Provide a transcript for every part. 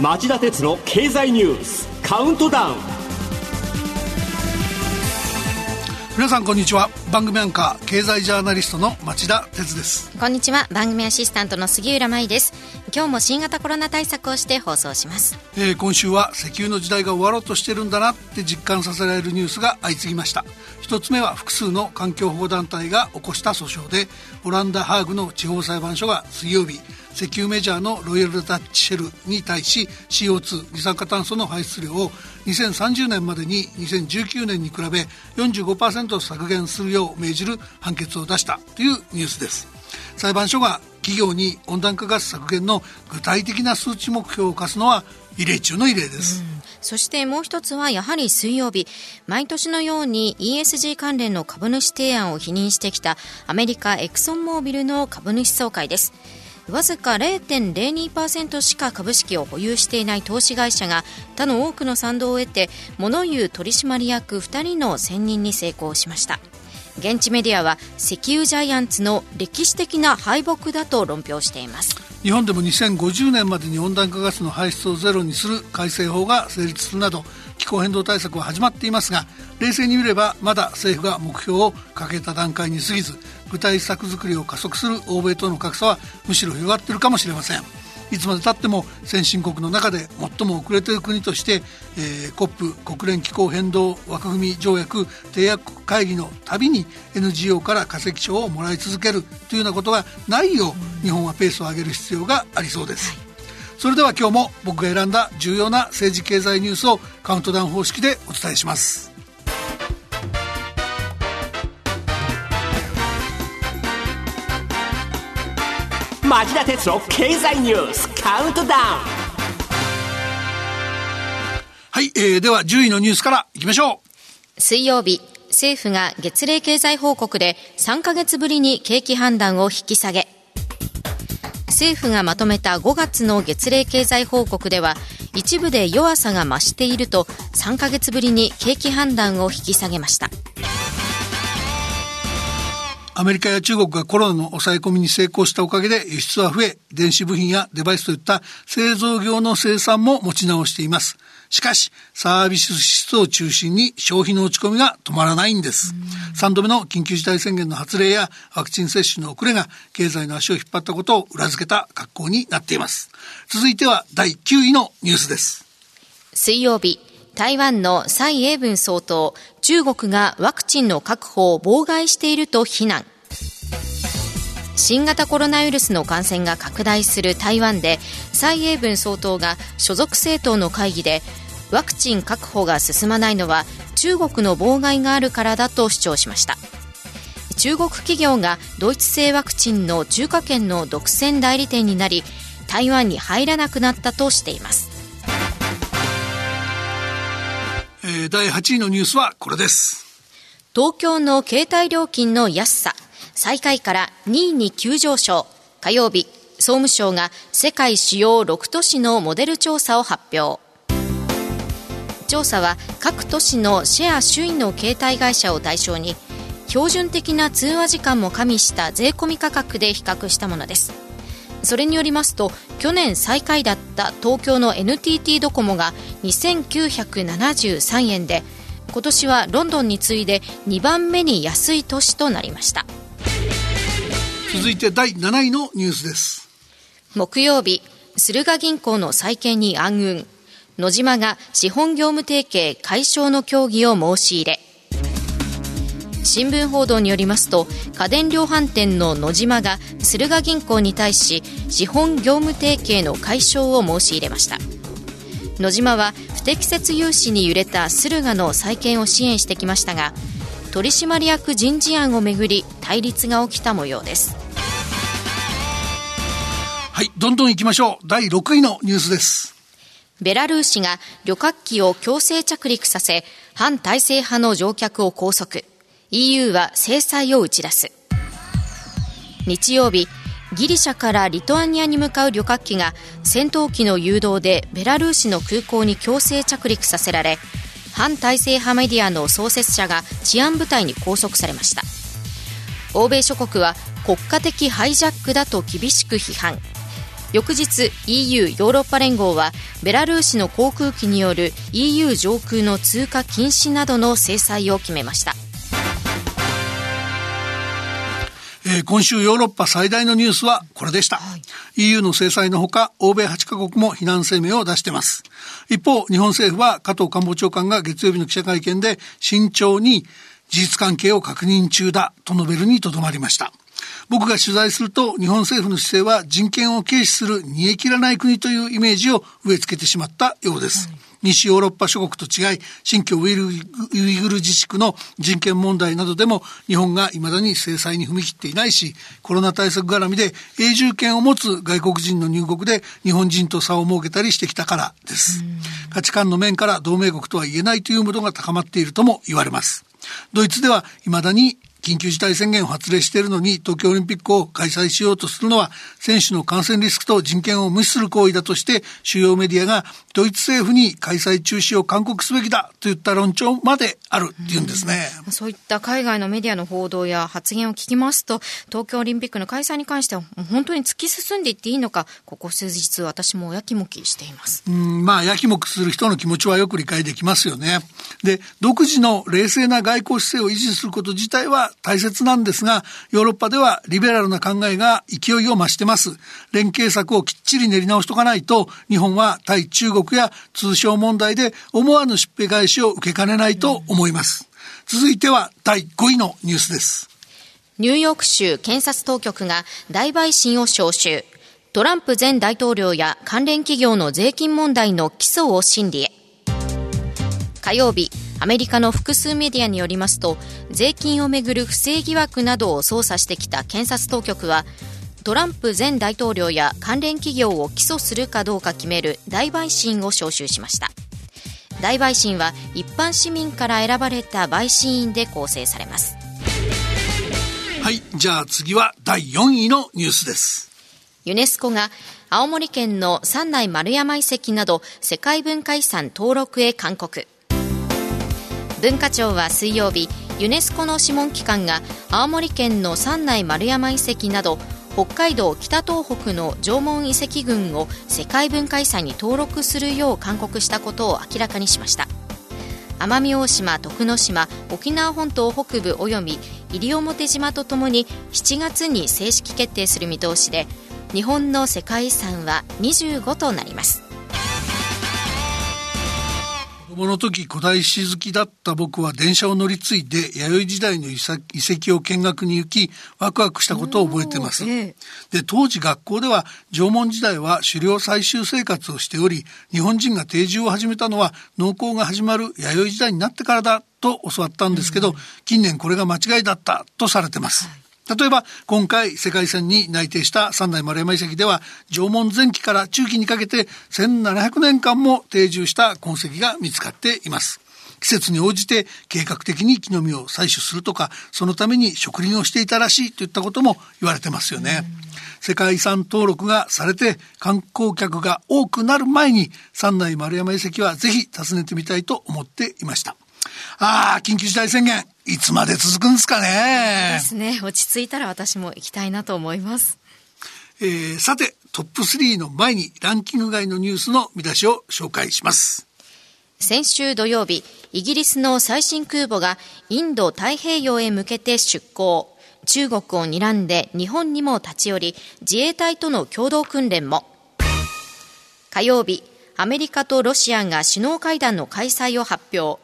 町田鉄の経済ニュースカウントダウン。皆さんこんにちは。番組アンカー経済ジャーナリストの町田鉄です。こんにちは。番組アシスタントの杉浦舞です今日も新型コロナ対策をして放送します、えー、今週は石油の時代が終わろうとしてるんだなって実感させられるニュースが相次ぎました。一つ目は複数の環境保護団体が起こした訴訟でオランダ・ハーグの地方裁判所が水曜日石油メジャーのロイヤルダッチシェルに対し CO2 二酸化炭素の排出量を2030年までに2019年に比べ45%削減するよう命じる判決を出したというニュースです。裁判所が企業に温暖化ガス削減の具体的な数値目標を課すのは異例中の異例です、うん。そしてもう一つはやはり水曜日。毎年のように ESG 関連の株主提案を否認してきたアメリカエクソンモービルの株主総会です。わずか0.02%しか株式を保有していない投資会社が他の多くの賛同を得て物言う取締役2人の選任に成功しました。現地メディアは石油ジャイアンツの歴史的な敗北だと論評しています。日本でも2050年までに温暖化ガスの排出をゼロにする改正法が成立するなど気候変動対策は始まっていますが冷静に見ればまだ政府が目標を掲げた段階に過ぎず具体策作りを加速する欧米との格差はむしろ広がっているかもしれません。いつまでたっても先進国の中で最も遅れている国として、えー、COP 国連気候変動枠組み条約締約会議のたびに NGO から化石賞をもらい続けるというようなことがないよう日本はペースを上げる必要がありそうです、はい、それでは今日も僕が選んだ重要な政治経済ニュースをカウントダウン方式でお伝えします町田鉄の経済ニュースカウントダウン。はい、えー、では10位のニュースからいきましょう。水曜日政府が月例経済報告で3ヶ月ぶりに景気判断を引き下げ。政府がまとめた5月の月例経済報告では一部で弱さが増していると3ヶ月ぶりに景気判断を引き下げましたアメリカや中国がコロナの抑え込みに成功したおかげで輸出は増え、電子部品やデバイスといった製造業の生産も持ち直しています。しかし、サービス支出を中心に消費の落ち込みが止まらないんです。3度目の緊急事態宣言の発令やワクチン接種の遅れが経済の足を引っ張ったことを裏付けた格好になっています。続いては第9位のニュースです。水曜日、台湾の蔡英文総統、中国がワクチンの確保を妨害していると非難。新型コロナウイルスの感染が拡大する台湾で蔡英文総統が所属政党の会議でワクチン確保が進まないのは中国の妨害があるからだと主張しました。中国企業がドイツ製ワクチンの中華圏の独占代理店になり台湾に入らなくなったとしています。えー、第8位のニュースはこれです。東京の携帯料金の安さ最下位から2位に急上昇。火曜日総務省が世界主要6都市のモデル調査を発表。調査は各都市のシェア首位の携帯会社を対象に標準的な通話時間も加味した税込み価格で比較したものです。それによりますと去年最下位だった東京の NTT ドコモが2973円で今年はロンドンに次いで2番目に安い都市となりました。続いて第7位のニュースです。木曜日駿河銀行の再建に暗雲。野島が資本業務提携解消の協議を申し入れ。新聞報道によりますと家電量販店の野島が駿河銀行に対し資本業務提携の解消を申し入れました。野島は不適切融資に揺れた駿河の再建を支援してきましたが取締役人事案をめぐり対立が起きた模様です。はいどんどん行きましょう。第6位のニュースです。ベラルーシが旅客機を強制着陸させ反体制派の乗客を拘束。EU は制裁を打ち出す。日曜日ギリシャからリトアニアに向かう旅客機が戦闘機の誘導でベラルーシの空港に強制着陸させられ反体制派メディアの創設者が治安部隊に拘束されました。欧米諸国は国家的ハイジャックだと厳しく批判。翌日 EU ヨーロッパ連合はベラルーシの航空機による EU 上空の通過禁止などの制裁を決めましたえー、今週ヨーロッパ最大のニュースはこれでした。はい、EU の制裁のほか、欧米8カ国も非難声明を出しています。一方、日本政府は加藤官房長官が月曜日の記者会見で慎重に事実関係を確認中だと述べるにとどまりました。僕が取材すると日本政府の姿勢は人権を軽視する煮え切らない国というイメージを植え付けてしまったようです。はい西ヨーロッパ諸国と違い、新疆ウイグル自治区の人権問題などでも日本が未だに制裁に踏み切っていないし、コロナ対策絡みで永住権を持つ外国人の入国で日本人と差を設けたりしてきたからです。価値観の面から同盟国とは言えないというムードが高まっているとも言われます。ドイツでは未だに緊急事態宣言を発令しているのに東京オリンピックを開催しようとするのは選手の感染リスクと人権を無視する行為だとして主要メディアがドイツ政府に開催中止を勧告すべきだといった論調まであるっていうんですね、うん、そういった海外のメディアの報道や発言を聞きますと東京オリンピックの開催に関しては本当に突き進んでいっていいのかここ数日私もやきもきしています。うん。まあやきもきする人の気持ちはよく理解できますよね。で独自の冷静な外交姿勢を維持すること自体は大切なんですが、ヨーロッパではリベラルな考えが勢いを増してます。連携策をきっちり練り直しとかないと、日本は対中国や通商問題で思わぬしっぺ返しを受けかねないと思います。続いては第5位のニュースです。ニューヨーク州検察当局が大陪審を招集。トランプ前大統領や関連企業の税金問題の起訴を審理へ。火曜日、アメリカの複数メディアによりますと税金をめぐる不正疑惑などを捜査してきた検察当局はトランプ前大統領や関連企業を起訴するかどうか決める大陪審を招集しました。大陪審は一般市民から選ばれた陪審員で構成されます。はいじゃあ次は第4位のニュースです。ユネスコが青森県の三内丸山遺跡など世界文化遺産登録へ勧告。文化庁は水曜日ユネスコの諮問機関が青森県の三内丸山遺跡など北海道北東北の縄文遺跡群を世界文化遺産に登録するよう勧告したことを明らかにしました。奄美大島、徳之島、沖縄本島北部及び西表島とともに7月に正式決定する見通しで日本の世界遺産は25となります。供の時古代史好きだった僕は電車を乗り継いで弥生時代の遺跡を見学に行きワクワクしたことを覚えてます。で当時学校では縄文時代は狩猟採集生活をしており日本人が定住を始めたのは農耕が始まる弥生時代になってからだと教わったんですけど、近年これが間違いだったとされてます。はい例えば今回世界遺産に内定した三代丸山遺跡では縄文前期から中期にかけて1700年間も定住した痕跡が見つかっています。季節に応じて計画的に木の実を採取するとかそのために植林をしていたらしいといったことも言われてますよね。世界遺産登録がされて観光客が多くなる前に三内丸山遺跡はぜひ訪ねてみたいと思っていました。ああ、緊急事態宣言、いつまで続くんですかね？ですね。落ち着いたら私も行きたいなと思います。えー、さて、トップ3の前にランキング外のニュースの見出しを紹介します。先週土曜日、イギリスの最新空母がインド太平洋へ向けて出港。中国を睨んで日本にも立ち寄り、自衛隊との共同訓練も。火曜日、アメリカとロシアが首脳会談の開催を発表。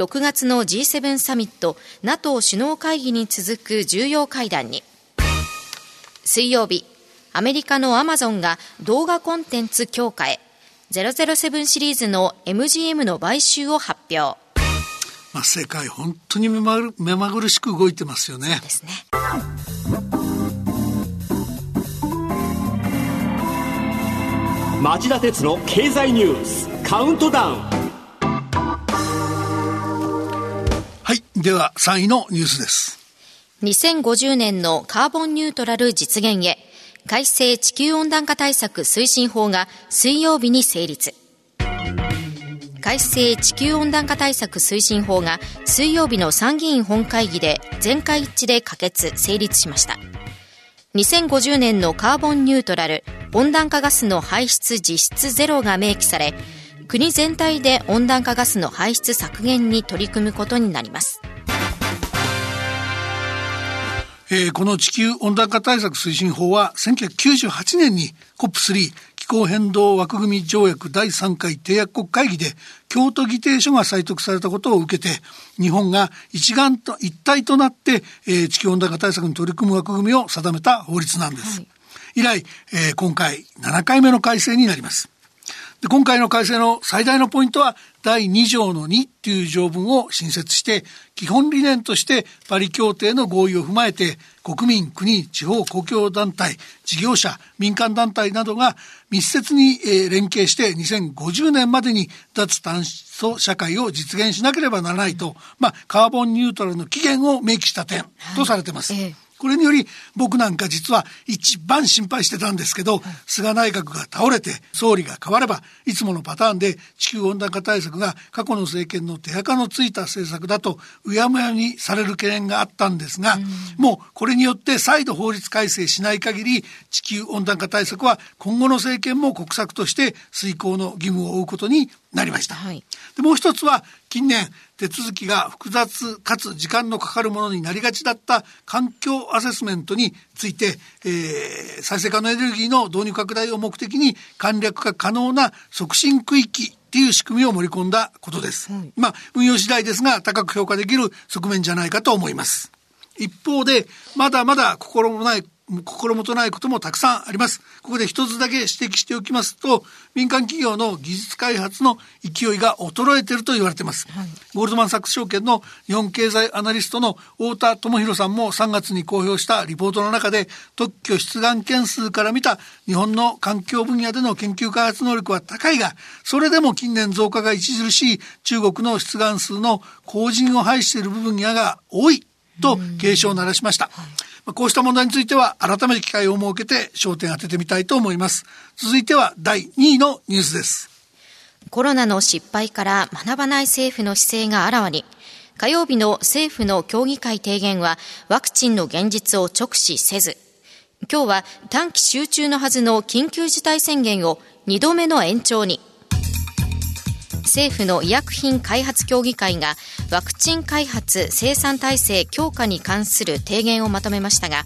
6月の G7 サミット NATO 首脳会議に続く重要会談に水曜日アメリカのアマゾンが動画コンテンツ強化へ007シリーズの MGM の買収を発表まあ、世界本当に目ま目まぐるしく動いてますよね。ですね。町田鉄の経済ニュースカウントダウンでは、3位のニュースです。2050年のカーボンニュートラル実現へ、改正地球温暖化対策推進法が水曜日に成立。改正地球温暖化対策推進法が水曜日の参議院本会議で全会一致で可決・成立しました。2050年のカーボンニュートラル、温暖化ガスの排出実質ゼロが明記され、国全体で温暖化ガスの排出削減に取り組むことになります。えー、この地球温暖化対策推進法は1998年に COP3 気候変動枠組条約第3回締約国会議で京都議定書が採択されたことを受けて日本が一丸と一体となって、えー、地球温暖化対策に取り組む枠組みを定めた法律なんです。はい、以来、えー、今回7回目の改正になります。で今回の改正の最大のポイントは第2条の2という条文を新設して基本理念としてパリ協定の合意を踏まえて国民国地方公共団体事業者民間団体などが密接に連携して2050年までに脱炭素社会を実現しなければならないと、まあ、カーボンニュートラルの期限を明記した点とされています。はいええこれにより僕なんか実は一番心配してたんですけど、菅内閣が倒れて総理が変わればいつものパターンで地球温暖化対策が過去の政権の手垢のついた政策だとうやむやにされる懸念があったんですが、もうこれによって再度法律改正しない限り地球温暖化対策は今後の政権も国策として遂行の義務を負うことになりました。はい、でもう一つは近年手続きが複雑かつ時間のかかるものになりがちだった環境アセスメントについて、えー、再生可能エネルギーの導入拡大を目的に簡略化可能な促進区域っていう仕組みを盛り込んだことです。まあ運用次第ですが高く評価できる側面じゃないかと思います。一方でまだまだ心もない心もとないこともたくさんあります。ここで一つだけ指摘しておきますと、民間企業の技術開発の勢いが衰えていると言われています。はい、ゴールドマンサックス証券の日本経済アナリストの太田智博さんも3月に公表したリポートの中で、特許出願件数から見た日本の環境分野での研究開発能力は高いが、それでも近年増加が著しい中国の出願数の後人を排している部分やが多いと警鐘を鳴らしました。はいこうした問題については改めて機会を設けて焦点当ててみたいと思います。続いては第2位のニュースです。コロナの失敗から学ばない政府の姿勢があらわに。火曜日の政府の協議会提言はワクチンの現実を直視せず、今日は短期集中のはずの緊急事態宣言を2度目の延長に。政府の医薬品開発協議会がワクチン開発生産体制強化に関する提言をまとめましたが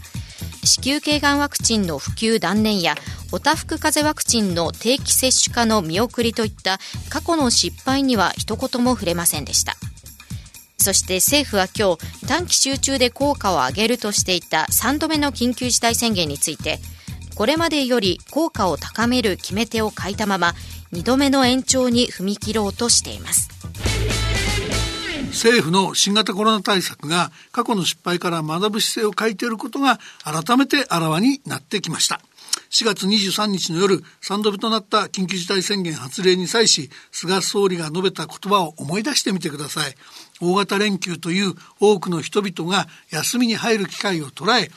子宮頸がんワクチンの普及断念やおたふく風邪ワクチンの定期接種化の見送りといった過去の失敗には一言も触れませんでした。そして政府は今日短期集中で効果を上げるとしていた3度目の緊急事態宣言についてこれまでより効果を高める決め手を欠いたまま2度目の延長に踏み切ろうとしています政府の新型コロナ対策が過去の失敗から学ぶ姿勢を欠いていることが改めてあらわになってきました。4月23日の夜、3度目となった緊急事態宣言発令に際し、菅総理が述べた言葉を思い出してみてください。大型連休という多くの人々が休みに入る機会を捉え、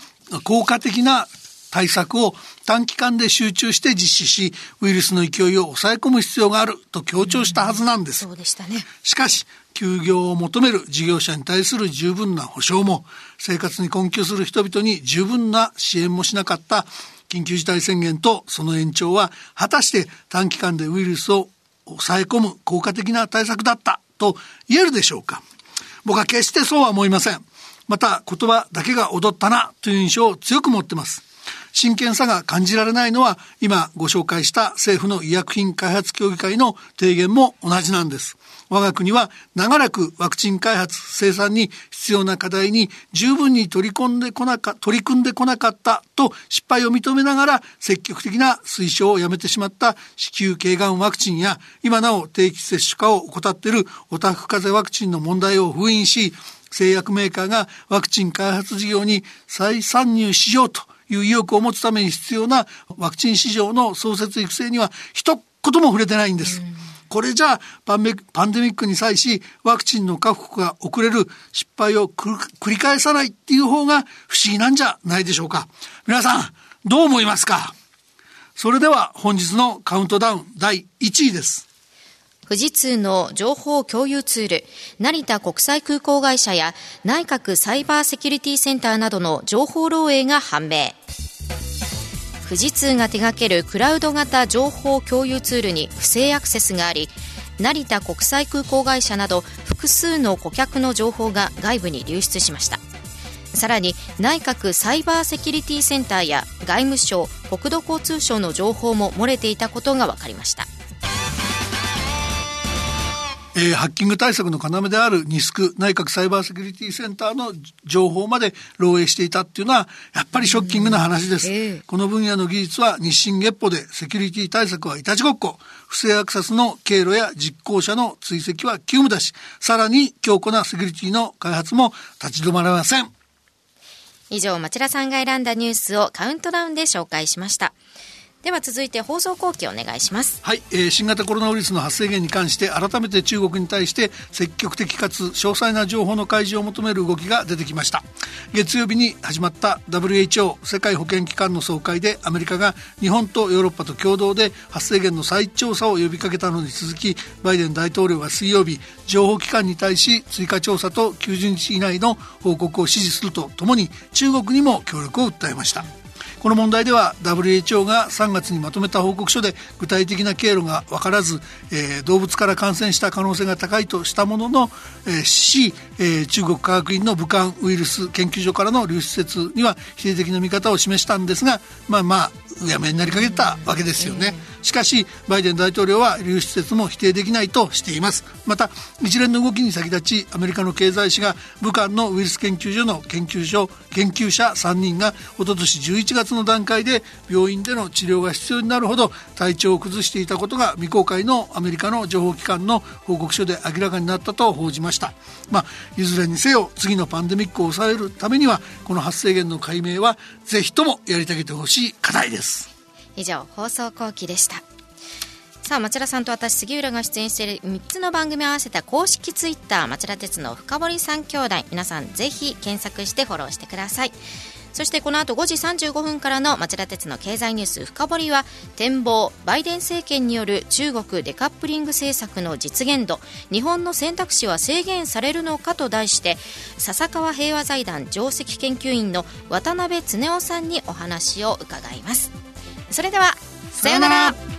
効果的な対策を短期間で集中して実施し、ウイルスの勢いを抑え込む必要があると強調したはずなんです。そうでしたね。しかし、休業を求める事業者に対する十分な保障も、生活に困窮する人々に十分な支援もしなかった緊急事態宣言とその延長は、果たして短期間でウイルスを抑え込む効果的な対策だったと言えるでしょうか。僕は決してそうは思いません。また言葉だけが踊ったなという印象を強く持ってます。真剣さが感じられないのは今ご紹介した政府の医薬品開発協議会の提言も同じなんです。我が国は長らくワクチン開発生産に必要な課題に十分に取り込んでこなか取り組んでこなかったと失敗を認めながら積極的な推奨をやめてしまった子宮頸がんワクチンや今なお定期接種化を怠っているオタフ風邪ワクチンの問題を封印し製薬メーカーがワクチン開発事業に再参入しようという意欲を持つために必要なワクチン市場の創設育成には一言も触れてないんです。これじゃあパンデミックに際しワクチンの確保が遅れる失敗を繰り返さないっていう方が不思議なんじゃないでしょうか。皆さん、どう思いますか？それでは本日のカウントダウン第1位です。富士通の情報共有ツール、成田国際空港会社や内閣サイバーセキュリティセンターなどの情報漏洩が判明。富士通が手掛けるクラウド型情報共有ツールに不正アクセスがあり、成田国際空港会社など複数の顧客の情報が外部に流出しました。さらに内閣サイバーセキュリティセンターや外務省国土交通省の情報も漏れていたことが分かりましたえー、ハッキング対策の要であるニスク内閣サイバーセキュリティセンターの情報まで漏洩していたっていうのはやっぱりショッキングな話です、えー、この分野の技術は日進月歩でセキュリティ対策はいたちごっこ。不正アクセスの経路や実行者の追跡は急務だしさらに強固なセキュリティの開発も立ち止まらません。以上町田さんが選んだニュースをカウントダウンで紹介しましたでは続いて放送後期お願いします。はい、えー、新型コロナウイルスの発生源に関して改めて中国に対して積極的かつ詳細な情報の開示を求める動きが出てきました。月曜日に始まった WHO 世界保健機関の総会でアメリカが日本とヨーロッパと共同で発生源の再調査を呼びかけたのに続きバイデン大統領は水曜日情報機関に対し追加調査と90日以内の報告を指示するとともに中国にも協力を訴えました。この問題では WHO が3月にまとめた報告書で具体的な経路が分からず、えー、動物から感染した可能性が高いとしたものの、えー、し、えー、中国科学院の武漢ウイルス研究所からの流出説には否定的な見方を示したんですがまあまあうやめになりかけたわけですよね。しかしバイデン大統領は流出説も否定できないとしています。また一連の動きに先立ちアメリカの経済誌が武漢のウイルス研究所の研究所研究者3人が一昨年11月の段階で病院での治療が必要になるほど体調を崩していたことが未公開のアメリカの情報機関の報告書で明らかになったと報じました。まあいずれにせよ次のパンデミックを抑えるためにはこの発生源の解明はぜひともやり遂げてほしい課題です。以上放送後期でした。さあ町田さんと私杉浦が出演している3つの番組を合わせた公式ツイッター町田鉄の深堀三兄弟。皆さんぜひ検索してフォローしてください。そしてこの後5時35分からの町田鉄の経済ニュース深掘りは展望バイデン政権による中国デカップリング政策の実現度日本の選択肢は制限されるのかと題して笹川平和財団上席研究員の渡辺恒夫さんにお話を伺います。それではさようなら。